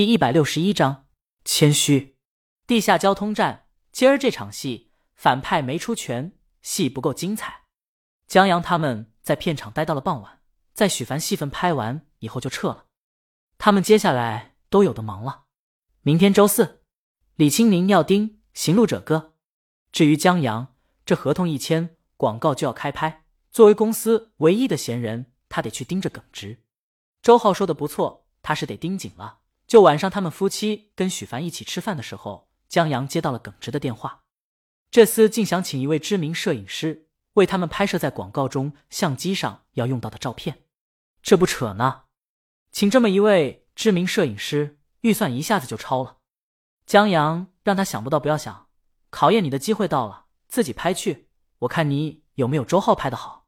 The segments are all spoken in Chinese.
第一百六十一章谦虚。地下交通站，今儿这场戏反派没出全，戏不够精彩。江阳他们在片场待到了傍晚，在许凡戏份拍完以后就撤了。他们接下来都有的忙了。明天周四，李青宁要盯《行路者哥》。至于江阳，这合同一签，广告就要开拍。作为公司唯一的闲人，他得去盯着耿直。周浩说的不错，他是得盯紧了。就晚上，他们夫妻跟许凡一起吃饭的时候，江阳接到了耿直的电话。这厮竟想请一位知名摄影师为他们拍摄在广告中相机上要用到的照片，这不扯呢？请这么一位知名摄影师，预算一下子就超了。江阳让他想不到不要想，考验你的机会到了，自己拍去，我看你有没有周浩拍的好。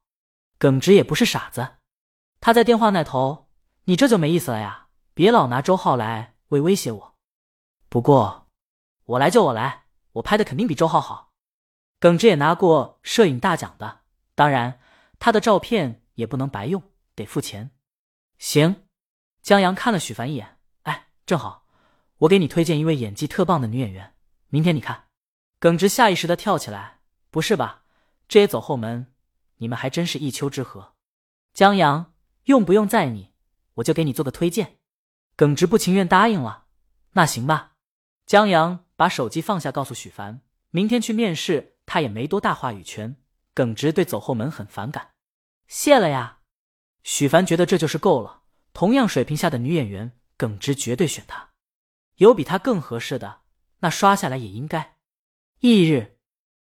耿直也不是傻子，他在电话那头，你这就没意思了呀。别老拿周浩来为威胁我，不过我来就我来，我拍的肯定比周浩好。耿直也拿过摄影大奖的，当然他的照片也不能白用，得付钱。行，江阳看了许凡一眼，哎，正好，我给你推荐一位演技特棒的女演员，明天你看。耿直下意识的跳起来，不是吧？这也走后门？你们还真是一丘之貉。江阳，用不用在你，我就给你做个推荐。耿直不情愿答应了，那行吧。江阳把手机放下，告诉许凡，明天去面试，他也没多大话语权。耿直对走后门很反感，谢了呀。许凡觉得这就是够了，同样水平下的女演员，耿直绝对选她。有比她更合适的，那刷下来也应该。翌日，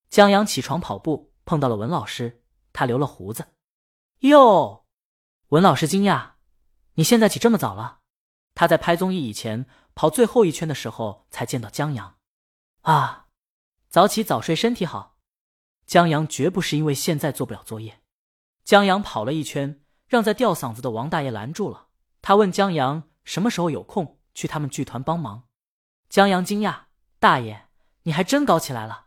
江阳起床跑步，碰到了文老师，他留了胡子。哟，文老师惊讶，你现在起这么早了？他在拍综艺以前跑最后一圈的时候才见到江阳，啊，早起早睡身体好。江阳绝不是因为现在做不了作业。江阳跑了一圈，让在吊嗓子的王大爷拦住了。他问江阳什么时候有空去他们剧团帮忙。江阳惊讶：“大爷，你还真搞起来了。”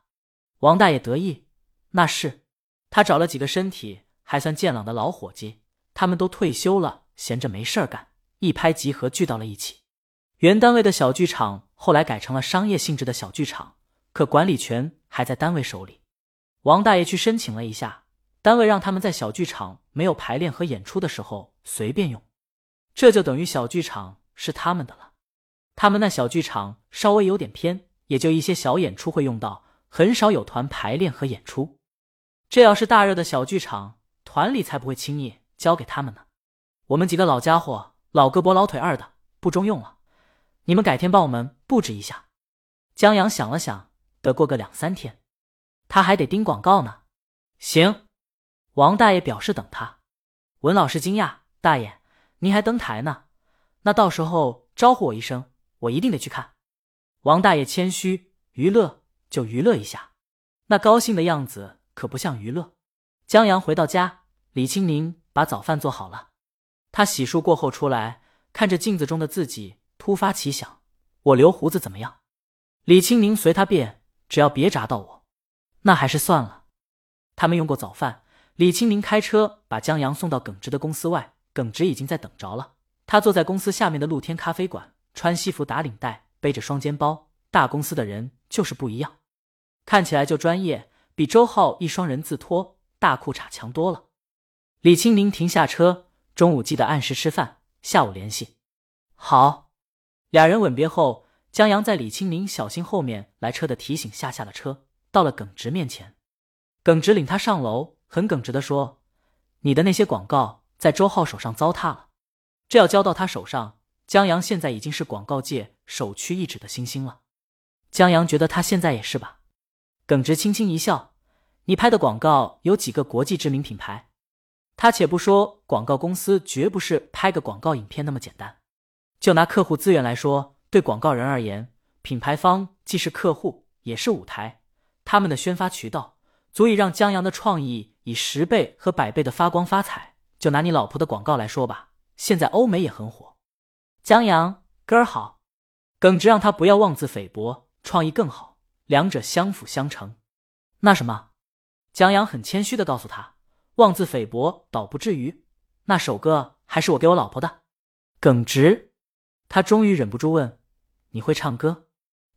王大爷得意：“那是，他找了几个身体还算健朗的老伙计，他们都退休了，闲着没事儿干。”一拍即合，聚到了一起。原单位的小剧场后来改成了商业性质的小剧场，可管理权还在单位手里。王大爷去申请了一下，单位让他们在小剧场没有排练和演出的时候随便用，这就等于小剧场是他们的了。他们那小剧场稍微有点偏，也就一些小演出会用到，很少有团排练和演出。这要是大热的小剧场，团里才不会轻易交给他们呢。我们几个老家伙。老胳膊老腿二的不中用了，你们改天帮我们布置一下。江阳想了想，得过个两三天，他还得盯广告呢。行，王大爷表示等他。文老师惊讶：“大爷，您还登台呢？那到时候招呼我一声，我一定得去看。”王大爷谦虚：“娱乐就娱乐一下，那高兴的样子可不像娱乐。”江阳回到家，李青宁把早饭做好了。他洗漱过后出来，看着镜子中的自己，突发奇想：我留胡子怎么样？李青宁随他便，只要别扎到我。那还是算了。他们用过早饭，李青宁开车把江阳送到耿直的公司外，耿直已经在等着了。他坐在公司下面的露天咖啡馆，穿西服打领带，背着双肩包。大公司的人就是不一样，看起来就专业，比周浩一双人字拖大裤衩强多了。李青宁停下车。中午记得按时吃饭，下午联系。好，俩人吻别后，江阳在李青宁小心后面来车的提醒下下了车，到了耿直面前。耿直领他上楼，很耿直的说：“你的那些广告在周浩手上糟蹋了，这要交到他手上，江阳现在已经是广告界首屈一指的新星了。”江阳觉得他现在也是吧。耿直轻轻一笑：“你拍的广告有几个国际知名品牌？”他且不说广告公司绝不是拍个广告影片那么简单，就拿客户资源来说，对广告人而言，品牌方既是客户也是舞台，他们的宣发渠道足以让江阳的创意以十倍和百倍的发光发彩。就拿你老婆的广告来说吧，现在欧美也很火。江阳哥儿好，耿直让他不要妄自菲薄，创意更好，两者相辅相成。那什么，江阳很谦虚的告诉他。妄自菲薄倒不至于，那首歌还是我给我老婆的。耿直，他终于忍不住问：“你会唱歌？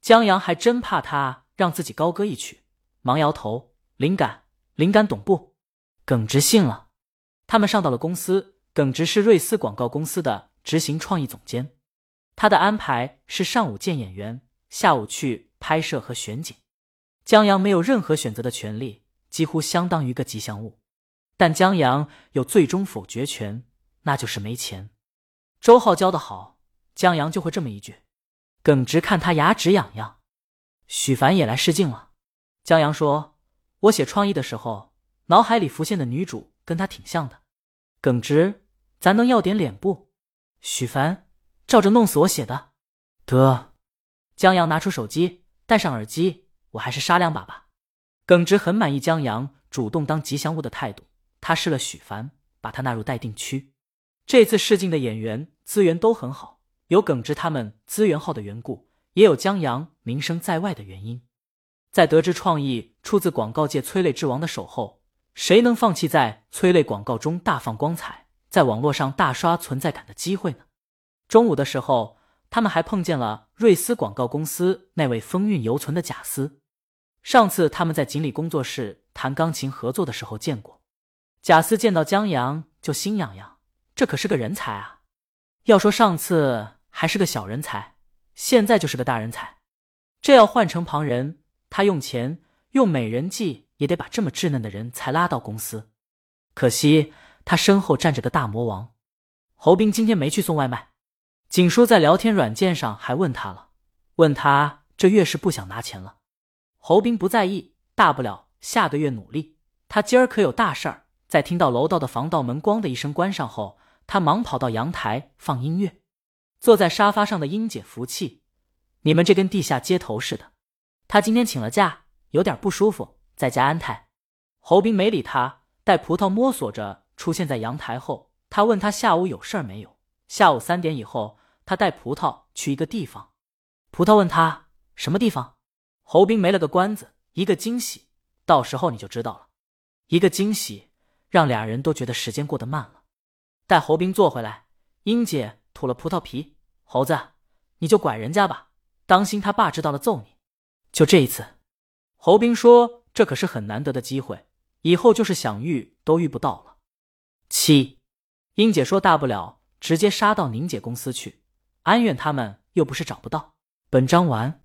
江阳还真怕他让自己高歌一曲，忙摇头。灵感，灵感，懂不？耿直信了。他们上到了公司，耿直是瑞思广告公司的执行创意总监。他的安排是上午见演员，下午去拍摄和选景。江阳没有任何选择的权利，几乎相当于个吉祥物。但江阳有最终否决权，那就是没钱。周浩教的好，江阳就会这么一句。耿直看他牙齿痒痒。许凡也来试镜了。江阳说：“我写创意的时候，脑海里浮现的女主跟他挺像的。”耿直，咱能要点脸不？许凡，照着弄死我写的。得。江阳拿出手机，戴上耳机，我还是杀两把吧。耿直很满意江阳主动当吉祥物的态度。他试了许凡，把他纳入待定区。这次试镜的演员资源都很好。有耿直他们资源号的缘故，也有江阳名声在外的原因。在得知创意出自广告界催泪之王的手后，谁能放弃在催泪广告中大放光彩，在网络上大刷存在感的机会呢？中午的时候，他们还碰见了瑞思广告公司那位风韵犹存的贾斯。上次他们在锦鲤工作室弹钢琴合作的时候见过。贾斯见到江阳就心痒痒，这可是个人才啊！要说上次。还是个小人才，现在就是个大人才。这要换成旁人，他用钱用美人计也得把这么稚嫩的人才拉到公司。可惜他身后站着个大魔王。侯斌今天没去送外卖，景叔在聊天软件上还问他了，问他这月是不想拿钱了。侯斌不在意，大不了下个月努力。他今儿可有大事儿。在听到楼道的防盗门“咣”的一声关上后，他忙跑到阳台放音乐。坐在沙发上的英姐服气，你们这跟地下街头似的。她今天请了假，有点不舒服，在家安胎。侯斌没理他，带葡萄摸索着出现在阳台后，他问他下午有事儿没有。下午三点以后，他带葡萄去一个地方。葡萄问他什么地方，侯斌没了个关子，一个惊喜，到时候你就知道了。一个惊喜，让俩人都觉得时间过得慢了。待侯斌坐回来，英姐吐了葡萄皮。猴子，你就管人家吧，当心他爸知道了揍你。就这一次，侯斌说这可是很难得的机会，以后就是想遇都遇不到了。七，英姐说大不了直接杀到宁姐公司去，安远他们又不是找不到。本章完。